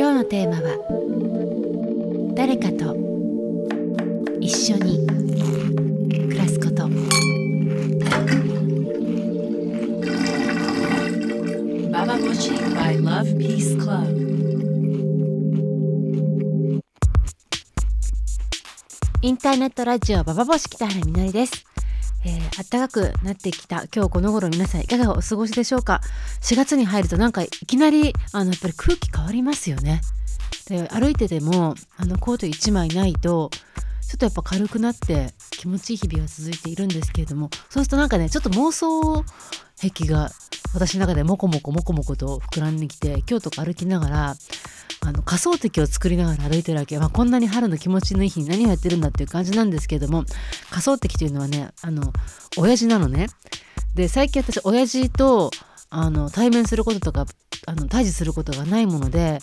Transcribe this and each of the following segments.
今日のテーマは誰かと一緒に暮らすこと。ババボシ by Love Peace Club. インターネットラジオババボシ北原みのりですえー、暖かくなってきた。今日この頃皆さんいかがお過ごしでしょうか？4月に入るとなんかいきなりあのやっぱり空気変わりますよね。で歩いててもあのコート1枚ないとちょっとやっぱ軽くなって気持ちいい日々が続いているんですけれどもそうするとなんかねちょっと妄想癖が私の中でモコモコモコモコと膨らんできて今日とか歩きながらあの仮想敵を作りながら歩いてるわけ、まあ、こんなに春の気持ちのいい日に何をやってるんだっていう感じなんですけれども仮想敵というのはねあの親父なのね。で最近私親父とあの対面することとかあの対峙することがないもので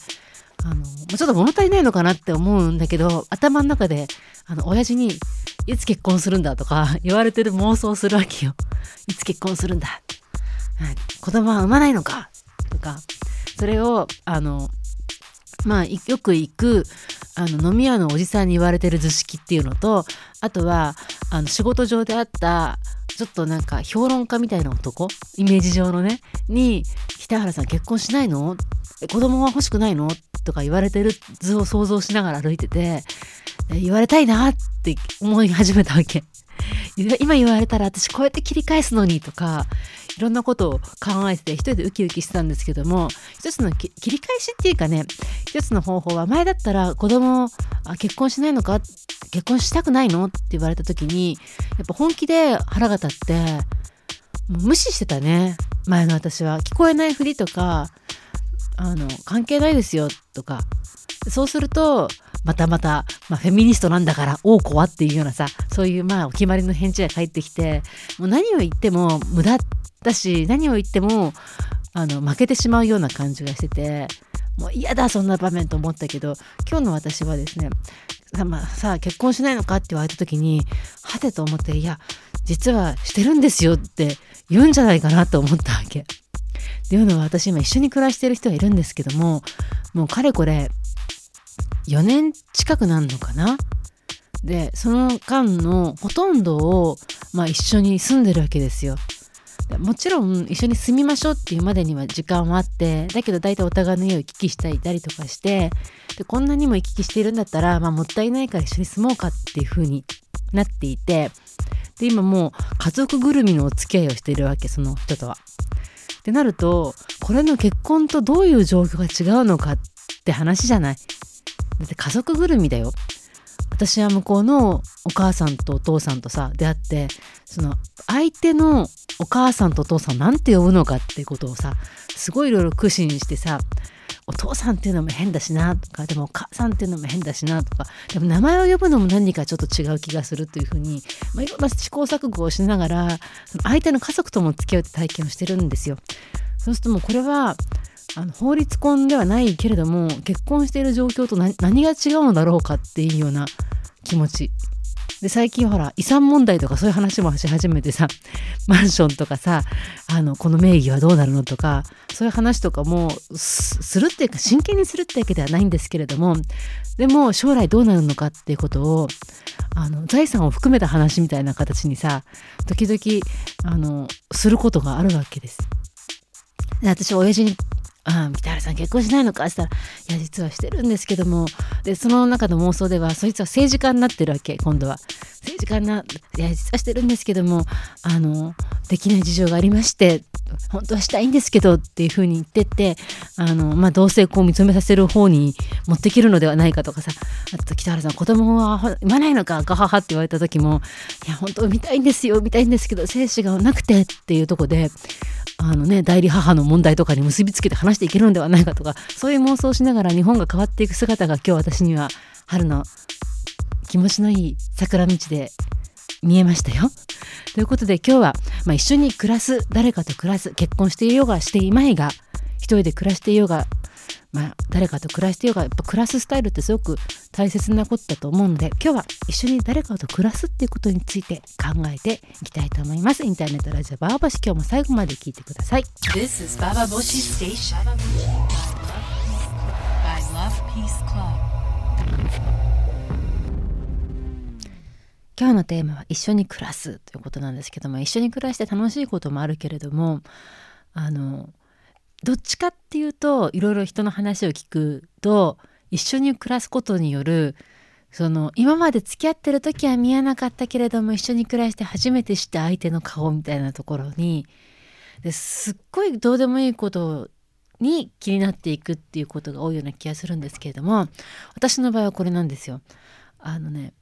あのちょっと物足りないのかなって思うんだけど頭の中であの親父に「いつ結婚するんだ」とか言われてる妄想するわけよ。いつ結婚するんだ、子供は産まないのか？とか。それをあのまあ、よく行くあの飲み屋のおじさんに言われてる図式っていうのとあとはあの仕事上であったちょっとなんか評論家みたいな男？イメージ上のね？に「北原さん結婚しないの？子供は欲しくないの?」とか言われてる図を想像しながら歩いてて言われたいなって思い始めたわけ。今言われたら私こうやって切り返すのにとかいろんなことを考えてて一人でウキウキしてたんですけども一つの切り返しっていうかね一つの方法は前だったら子供あ結婚しないのか？結婚したくないの？って言われた時にやっぱ本気で腹が立って無視してたね。前の私は。聞こえないふりとかあの関係ないですよとか。そうするとまたまた、まあ、フェミニストなんだから王子は？っていうようなさそういうまあお決まりの返事が返ってきてもう何を言っても無駄だし何を言ってもあの負けてしまうような感じがしててもう嫌だそんな場面と思ったけど今日の私はですねさ,、まあ、さあ結婚しないのかって言われた時にはてと思っていや実はしてるんですよって言うんじゃないかなと思ったわけ。っていうのは私今一緒に暮らしてる人がいるんですけどももうかれこれ4年近くなんのかな？でその間のほとんどを、まあ、一緒に住んでるわけですよ。もちろん一緒に住みましょうっていうまでには時間はあってだけど大体お互いの家を行き来したりとかしてでこんなにも行き来しているんだったら、まあ、もったいないから一緒に住もうかっていう風になっていてで今もう家族ぐるみのお付き合いをしているわけその人とは。ってなるとこれの結婚とどういう状況が違うのかって話じゃない。だって家族ぐるみだよ。私は向こうのお母さんとお父さんとさ出会ってその相手のお母さんとお父さんなんて呼ぶのかってことをさすごいいろいろ苦心してさお父さんっていうのも変だしなとかでもお母さんっていうのも変だしなとかでも名前を呼ぶのも何かちょっと違う気がするというふうに、まあ、いろんな試行錯誤をしながら相手の家族とも付き合うって体験をしてるんですよ。そうするともうこれはあの法律婚ではないけれども結婚している状況と何が違うのだろうかっていうような気持ちで最近ほら遺産問題とかそういう話もし始めてさ マンションとかさあのこの名義はどうなるのとかそういう話とかもするっていうか真剣にするってわけではないんですけれどもでも将来どうなるのかっていうことをあの財産を含めた話みたいな形にさ時々あのすることがあるわけです。で私親父にあ北原さん結婚しないのか?」って言ったら「いや実はしてるんですけども」でその中の妄想ではそいつは政治家になってるわけ今度は。政治家にないや実はしてるんですけどもあのできない事情がありまして本当はしたいんですけどっていうふうに言ってってあの、まあ、同性婚を認めさせる方に持ってけるのではないかとかさあと北原さん子供は産まないのかガハハって言われた時もいや本当見たいんですよ見たいんですけど精子がなくてっていうとこであのね代理母の問題とかに結びつけて話していけるのではないかとかそういう妄想をしながら日本が変わっていく姿が今日私には春の気持ちのいい桜道で見えましたよ。ということで今日は、まあ、一緒に暮らす誰かと暮らす結婚していようがしていまいが一人で暮らしていようが、まあ、誰かと暮らしていようがやっぱ暮らすスタイルってすごく大切なことだと思うので今日は一緒に誰かと暮らすっていうことについて考えていきたいと思います。インターネットラジオバーバシ今日も最後まで聞いてください。This is Baba Boshi Station by Love Peace Club. 今日のテーマは一緒に暮らすということなんですけども一緒に暮らして楽しいこともあるけれどもあのどっちかっていうといろいろ人の話を聞くと一緒に暮らすことによるその今まで付き合ってる時は見えなかったけれども一緒に暮らして初めて知った相手の顔みたいなところにですっごいどうでもいいことに気になっていくっていうことが多いような気がするんですけれども私の場合はこれなんですよ。あのね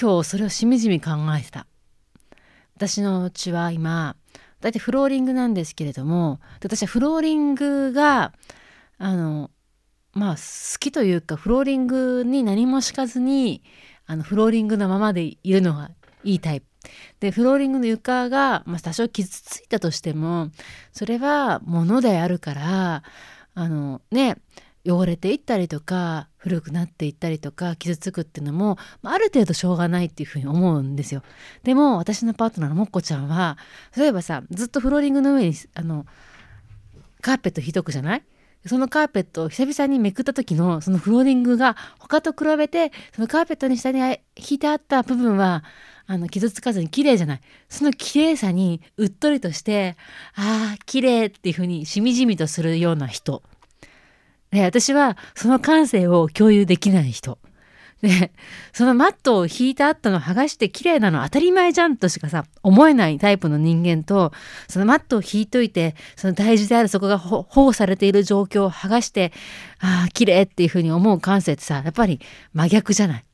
今日それをしみじみ考えてた。私の家は今だいたいフローリングなんですけれども私はフローリングがあのまあ好きというかフローリングに何も敷かずにあのフローリングのままでいるのがいいタイプ。でフローリングの床が、まあ、多少傷ついたとしてもそれは物であるからあのね汚れていったりとか古くなっていったりとか傷つくっていうのもある程度しょうがないっていうふうに思うんですよ。でも私のパートナーのもっこちゃんは例えばさずっとフローリングの上にあのカーペット引いとくじゃない？そのカーペットを久々にめくった時のそのフローリングが他と比べてそのカーペットに下に引いてあった部分はあの傷つかずに綺麗じゃない？その綺麗さにうっとりとしてああ綺麗っていうふうにしみじみとするような人。で私はその感性を共有できない人でそのマットを引いた後の剥がして綺麗なの当たり前じゃんとしかさ思えないタイプの人間とそのマットを引いといてその大事であるそこが保護されている状況を剥がしてああ綺麗っていうふうに思う感性ってさやっぱり真逆じゃない？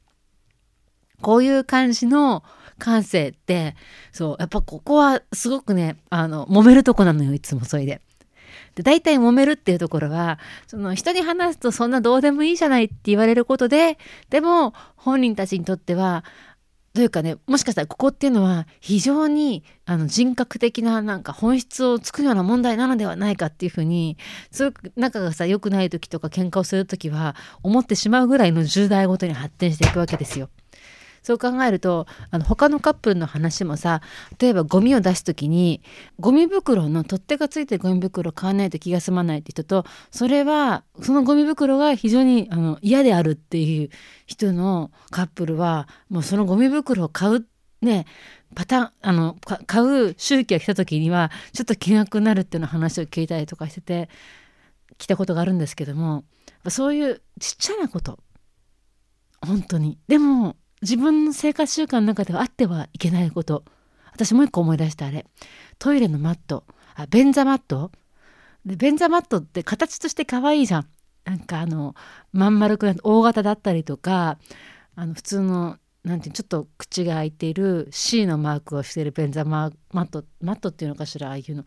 こういう感じの感性ってそうやっぱここはすごくねあの揉めるとこなのよいつもそれで。で大体揉めるっていうところはその人に話すとそんなどうでもいいじゃないって言われることででも本人たちにとってはというかねもしかしたらここっていうのは非常にあの人格的ななんか本質をつくような問題なのではないかっていうふうにすごく仲がさ良くない時とか喧嘩をする時は思ってしまうぐらいの重大ごとに発展していくわけですよ。そう考えるとあの他のカップルの話もさ例えばゴミを出す時にゴミ袋の取っ手がついてるゴミ袋を買わないと気が済まないって人とそれはそのゴミ袋が非常にあの嫌であるっていう人のカップルはもうそのゴミ袋を買うねパターンあの買う周期が来た時にはちょっと気楽になるっていうの話を聞いたりとかしてて来たことがあるんですけどもそういうちっちゃなこと。本当に。でも自分の生活習慣の中ではあってはいけないこと。私もう一個思い出したあれ。トイレのマット。あ便座マット？で便座マットって形として可愛いじゃん。なんかあのまん丸くなって大型だったりとかあの普通のなんていうちょっと口が開いている C のマークをしている便座マットマットっていうのかしらああいうの。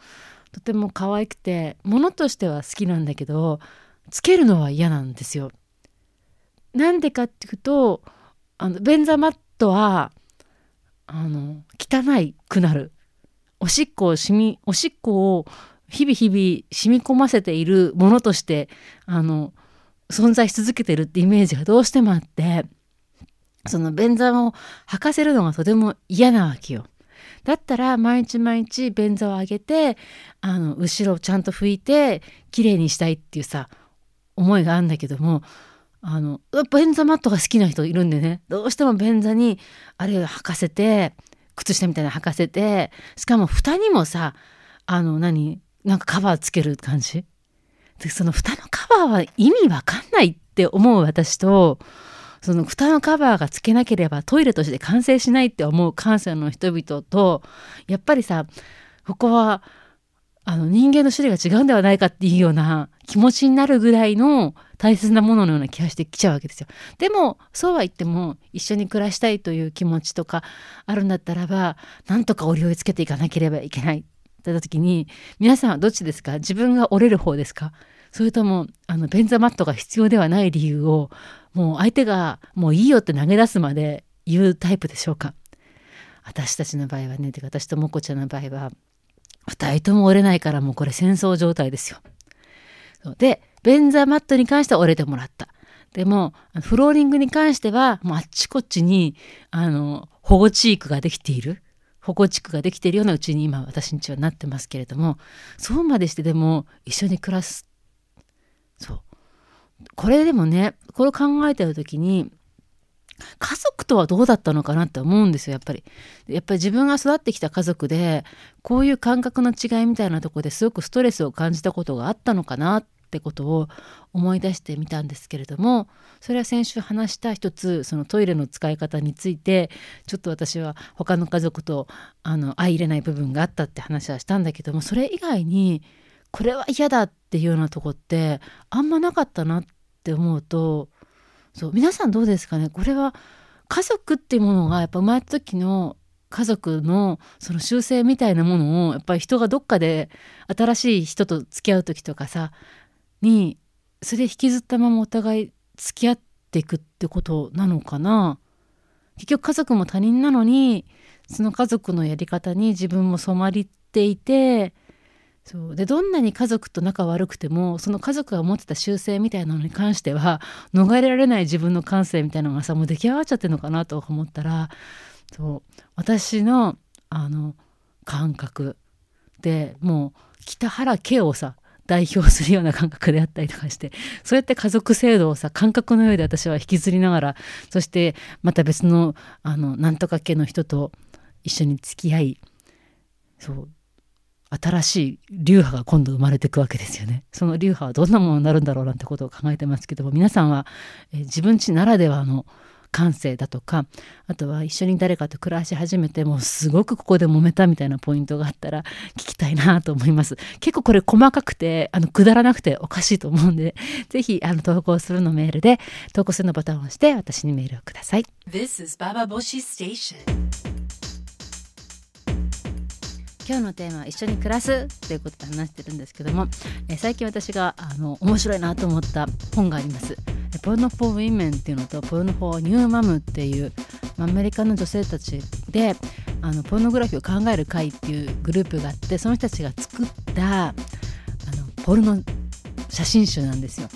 とても可愛くて物としては好きなんだけどつけるのは嫌なんですよ。なんでかっていうとあの便座マットはあの汚いくなるおしっこをしみおしっこを日々日々染み込ませているものとしてあの存在し続けてるってイメージがどうしてもあってその便座を履かせるのがとても嫌なわけよ。だったら毎日毎日便座を上げてあの後ろをちゃんと拭いてきれいにしたいっていうさ思いがあるんだけどもあの便座マットが好きな人いるんでね。どうしても便座にあれを履かせて靴下みたいな履かせてしかも蓋にもさあの何なんかカバーつける感じ。でその蓋のカバーは意味わかんないって思う私とその蓋のカバーがつけなければトイレとして完成しないって思う感性の人々とやっぱりさここはあの人間の種類が違うんではないかっていうような気持ちになるぐらいの大切なもののような気がしてきちゃうわけですよ。でもそうは言っても一緒に暮らしたいという気持ちとかあるんだったらばなんとか折りをつけていかなければいけない。ってった時に皆さんはどっちですか？自分が折れる方ですか？それともあの便座マットが必要ではない理由をもう相手がもういいよって投げ出すまで言うタイプでしょうか？私たちの場合はねてか私ともこちゃんの場合は2人とも折れないからもうこれ戦争状態ですよ。で便座マットに関しては折れてもらった。でもフローリングに関してはもうあっちこっちにあの保護地域ができている保護地区ができているようなうちに今私んちはなってますけれどもそうまでしてでも一緒に暮らすそうこれでもねこれを考えてる時に家族とはどうだったのかなって思うんですよやっぱり。やっぱり自分が育ってきた家族でこういう感覚の違いみたいなとこですごくストレスを感じたことがあったのかなってことを思い出してみたんですけれどもそれは先週話した一つそのトイレの使い方についてちょっと私は他の家族とあの相入れない部分があったって話はしたんだけどもそれ以外にこれは嫌だっていうようなとこってあんまなかったなって思うとそう皆さんどうですかね？これは家族っていうものがやっぱ生まれた時の家族のその習性みたいなものをやっぱり人がどっかで新しい人と付き合う時とかさにそれ引きずったままお互い付き合っていくってことなのかな？結局家族も他人なのにその家族のやり方に自分も染まりていてそう。でどんなに家族と仲悪くてもその家族が持ってた習性みたいなのに関しては 逃れられない自分の感性みたいなのがさもう出来上がっちゃってるのかなと思ったらそう。私のあの感覚でもう北原家をさ代表するような感覚であったりとかしてそうやって家族制度をさ感覚の上で私は引きずりながらそしてまた別のあのなんとか家の人と一緒に付き合いそう。新しい流派が今度生まれていくわけですよね。その流派はどんなものになるんだろうなんてことを考えてますけども皆さんは、えー、自分ちならではの感性だとかあとは一緒に誰かと暮らし始めてもうすごくここで揉めたみたいなポイントがあったら聞きたいなと思います結構これ細かくてあのくだらなくておかしいと思うんで ぜひあの投稿するのメールで投稿するのボタンを押して私にメールをください This is Baba Boshi Station. 今日のテーマは一緒に暮らすということで話してるんですけども、えー最近私があの面白いなと思った本があります。 Porno for Women っていうのと Porno for New Mom っていうアメリカの女性たちであのポルノグラフィーを考える会っていうグループがあってその人たちが作ったあのポルノ写真集なんですよ。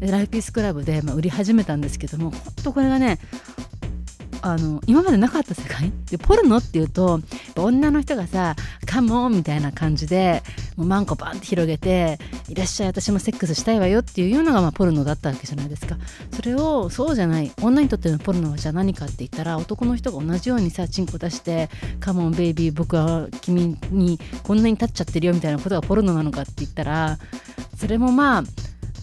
でライフピースクラブで、まあ、売り始めたんですけども本当これがねあの今までなかった世界？でポルノっていうと女の人がさ「Come on!」みたいな感じでもうマンコバンって広げて「いらっしゃい私もセックスしたいわよ」っていうのがまあポルノだったわけじゃないですかそれをそうじゃない女にとってのポルノはじゃあ何かって言ったら男の人が同じようにさチンコ出して「カモンベイビー僕は君にこんなに立っちゃってるよ」みたいなことがポルノなのかって言ったらそれもまあ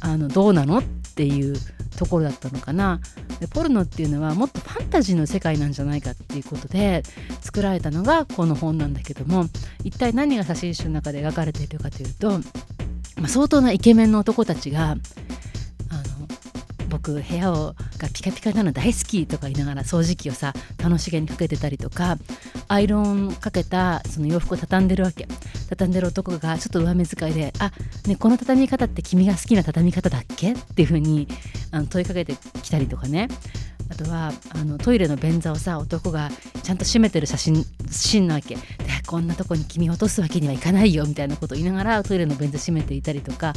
あのどうなのっていうところだったのかな。でポルノっていうのはもっとファンタジーの世界なんじゃないかっていうことで作られたのがこの本なんだけども一体何が写真集の中で描かれているかというと、まあ、相当なイケメンの男たちがあの僕部屋をかピカピカなの大好きとか言いながら掃除機をさ楽しげにかけてたりとかアイロンかけたその洋服を畳んでるわけ畳んでる男がちょっと上目遣いで「あねこの畳み方って君が好きな畳み方だっけ?」っていうふうにあの問いかけてきたりとかねあとはあのトイレの便座をさ男がちゃんと閉めてる写真シーンなわけでこんなとこに君を落とすわけにはいかないよみたいなことを言いながらトイレの便座閉めていたりとか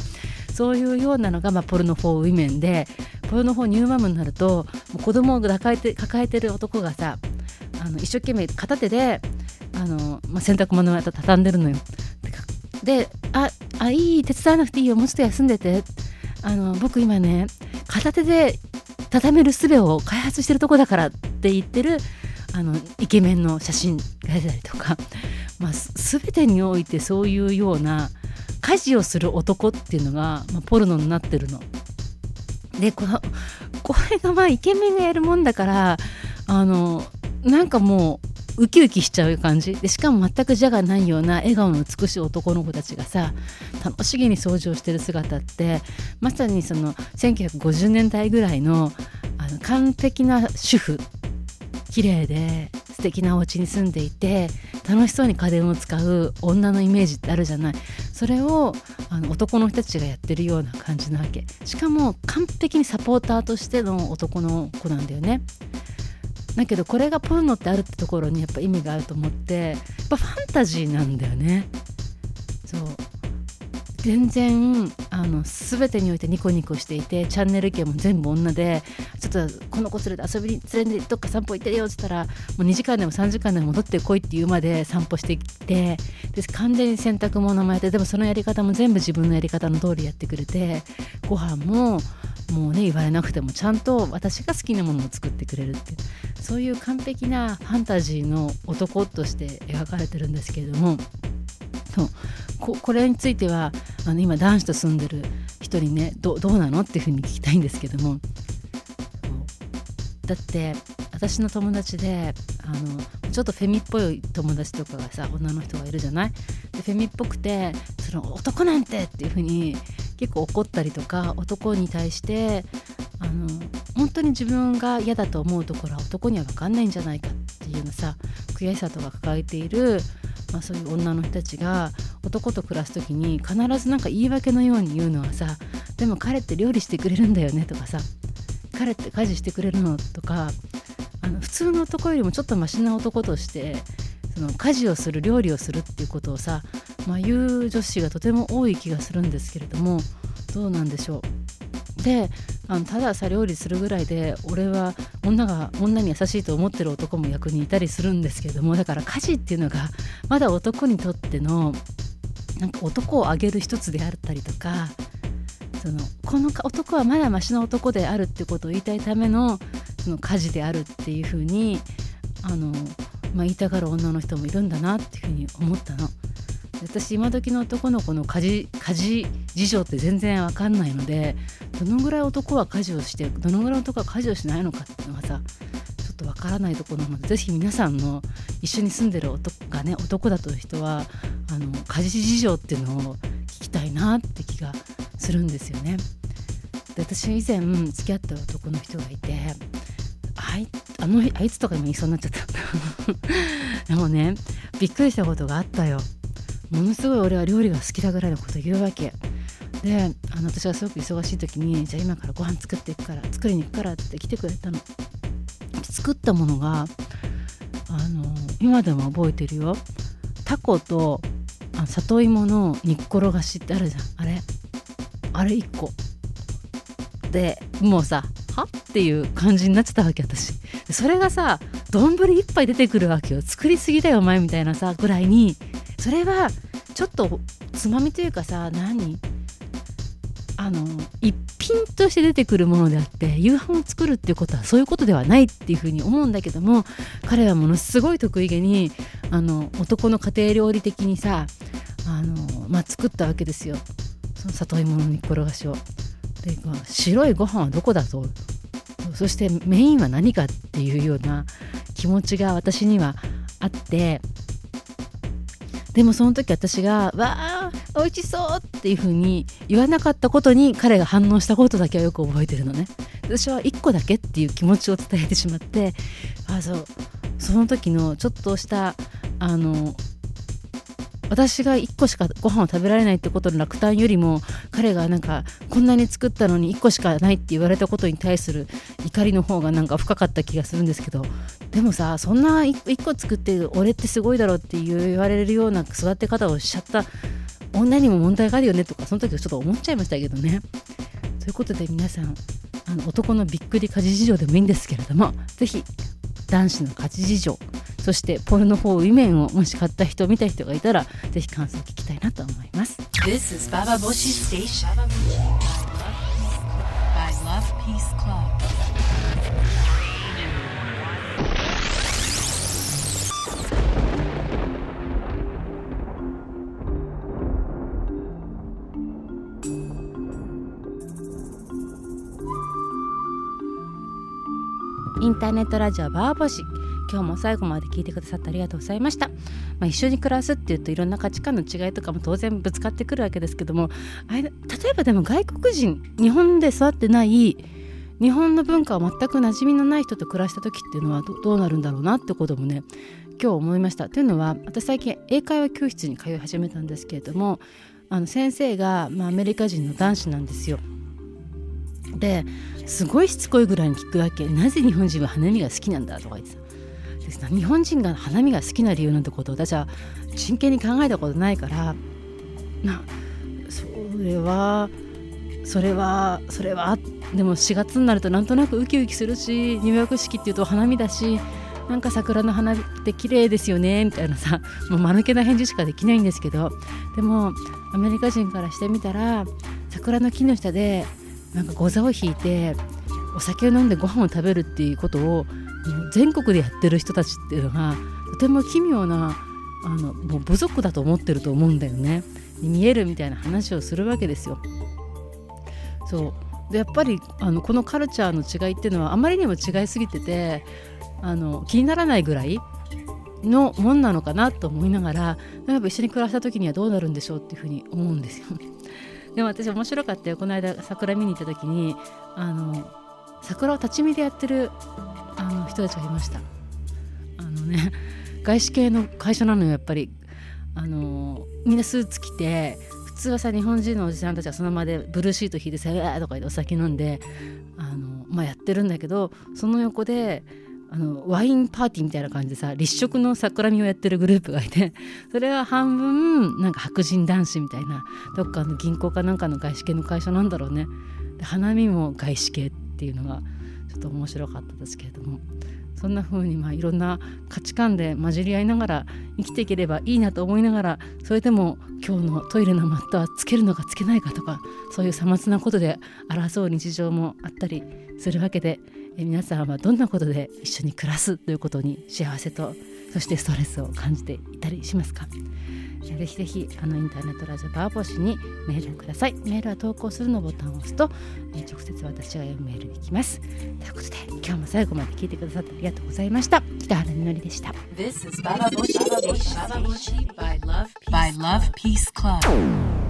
そういうようなのが、まあ、 Porno for Women で Porno for New Mom になるともう子供を抱えて抱えてる男がさあの一生懸命片手であの、まあ、洗濯物を畳んでるのよ。で「ああいい手伝わなくていいよもうちょっと休んでて」あの僕今ね片手で畳める術を開発してるとこだからって言ってるあのイケメンの写真が出たりとか、まあ、全てにおいてそういうような家事をする男っていうのが、まあ、ポルノになってるの。でこの これがまあイケメンがやるもんだからあのなんかもうウキウキしちゃう感じ。でしかも全く邪がないような笑顔の美しい男の子たちがさ楽しげに掃除をしてる姿ってまさにその1950年代ぐらいのあの完璧な主婦。綺麗で素敵なお家に住んでいて楽しそうに家電を使う女のイメージってあるじゃない。それをあの男の人たちがやってるような感じなわけ。しかも完璧にサポーターとしての男の子なんだよね。だけどこれがポルノってあるってところにやっぱ意味があると思ってやっぱファンタジーなんだよね。そう。全然あの全てにおいてニコニコしていてチャンネル系も全部女でちょっとこの子連れて遊びに連れてどっか散歩行ってるよって言ったらもう2時間でも3時間でも戻ってこいって言うまで散歩してきてで完全に洗濯物もやってでもそのやり方も全部自分のやり方の通りやってくれてご飯ももうね言われなくてもちゃんと私が好きなものを作ってくれるって。そういう完璧なファンタジーの男として描かれてるんですけれどもそうこれについてはあの今男子と住んでる人にねどどうなのっていうふうに聞きたいんですけどもだって私の友達であのちょっとフェミっぽい友達とかがさ女の人がいるじゃない？でフェミっぽくてその男なんてっていうふうに結構怒ったりとか男に対してあの本当に自分が嫌だと思うところは男には分かんないんじゃないかっていうのさ悔しさとか抱えている、まあ、そういう女の人たちが男と暮らす時に必ずなんか言い訳のように言うのはさでも彼って料理してくれるんだよねとかさ彼って家事してくれるのとかあの普通の男よりもちょっとマシな男としてその家事をする料理をするっていうことをさ、まあ、言う女子がとても多い気がするんですけれどもどうなんでしょう。であのたださ料理するぐらいで俺は女が女に優しいと思ってる男も役にいたりするんですけれどもだから家事っていうのがまだ男にとってのなんか男をあげる一つであったりとかそのこの男はまだマシな男であるってことを言いたいためのその家事であるっていうふうにあの、まあ、言いたがる女の人もいるんだなっていうふうに思ったの。私今時の男の子の家事家事事情って全然わかんないのでどのぐらい男は家事をしてどのぐらい男は家事をしないのかっていうのがさちょっとわからないところなのでぜひ皆さんの一緒に住んでる男がね男だという人はあの家事事情っていうのを聞きたいなって気がするんですよね。で私以前付き合った男の人がいてあいあのあいつとかにも言いそうになっちゃった。でもねびっくりしたことがあったよ。ものすごい俺は料理が好きだぐらいのこと言うわけ。であの私がすごく忙しい時にじゃあ今からご飯作っていくから作りに行くからって来てくれたの。作ったものがあの今でも覚えてるよ。タコとあ里芋の煮っころがしってあるじゃん。あれあれ1個。でもうさはっていう感じになっちゃったわけ私。それがさ丼1杯出てくるわけよ。作りすぎだよお前みたいなさぐらいに。それはちょっとつまみというかさ何あの一品として出てくるものであって夕飯を作るっていうことはそういうことではないっていうふうに思うんだけども彼はものすごい得意げにあの男の家庭料理的にさあの、まあ、作ったわけですよ。その里芋の煮っころがしを。で白いご飯はどこだと。そしてメインは何かっていうような気持ちが私にはあって。でもその時私が「わあ美味しそう!」っていう風に言わなかったことに彼が反応したことだけはよく覚えてるのね私は1個だけっていう気持ちを伝えてしまってあそうその時のちょっとしたあの私が1個しかご飯を食べられないってことの落胆よりも彼がなんかこんなに作ったのに1個しかないって言われたことに対する怒りの方がなんか深かった気がするんですけどでもさそんな 1, 1個作って俺ってすごいだろって言われるような育て方をしちゃった女にも問題があるよねとかその時はちょっと思っちゃいましたけどね。ということで皆さんあの男のびっくり家事事情でもいいんですけれども是非男子の家事事情そしてポルノ4ウィメンをもし買った人見た人がいたらぜひ感想を聞きたいなと思います This is Baba Boshi Station Love Peace Club. ターネットラジオバーボシ。今日も最後まで聞いてくださってありがとうございました、まあ、一緒に暮らすっていうといろんな価値観の違いとかも当然ぶつかってくるわけですけども。あれ例えばでも外国人日本で育ってない日本の文化は全く馴染みのない人と暮らした時っていうのはどうなるんだろうなってこともね今日思いました。というのは私最近英会話教室に通い始めたんですけれどもあの先生が、まあ、アメリカ人の男子なんですよ。ですごいしつこいぐらいに聞くわけ。なぜ日本人は花見が好きなんだとか言ってさ日本人が花見が好きな理由なんてことを私は真剣に考えたことないから。なそれはそれはそれはでも4月になるとなんとなくウキウキするし入学式っていうと花見だしなんか桜の花って綺麗ですよねみたいなさもう間抜けな返事しかできないんですけどでもアメリカ人からしてみたら桜の木の下でなんかご座を引いてお酒を飲んでご飯を食べるっていうことを全国でやってる人たちっていうのがとても奇妙なあのもう部族だと思ってると思うんだよね。見えるみたいな話をするわけですよ。そうでやっぱりあのこのカルチャーの違いっていうのはあまりにも違いすぎててあの気にならないぐらいのもんなのかなと思いながらやっぱ一緒に暮らした時にはどうなるんでしょうっていうふうに思うんですよ。でも私面白かったよこの間桜見に行った時にあの桜を立ち見でやってるあの人たちがいました。あのね外資系の会社なのよやっぱりあのみんなスーツ着て普通はさ日本人のおじさんたちはそのままでブルーシート引いてさ「うわ!」とか言ってお酒飲んであの、まあ、やってるんだけどその横であのワインパーティーみたいな感じでさ立食の桜見をやってるグループがいて それは半分なんか白人男子みたいなどっかの銀行かなんかの外資系の会社なんだろうね。で花見も外資系っていうのがちょっと面白かったですけれども。そんな風にまあいろんな価値観で混じり合いながら生きていければいいなと思いながらそれでも今日のトイレのマットはつけるのかつけないかとかそういうさまつなことで争う日常もあったりするわけで。皆さんはどんなことで一緒に暮らすということに幸せとそしてストレスを感じていたりしますか？ぜひぜひあのインターネットラジオバーボシにメールください。メールは投稿するのボタンを押すと、え直接私が読むメールに来ます。ということで今日も最後まで聞いてくださってありがとうございました。北原みのりでした。This is Baba Bushi by Love Peace Club.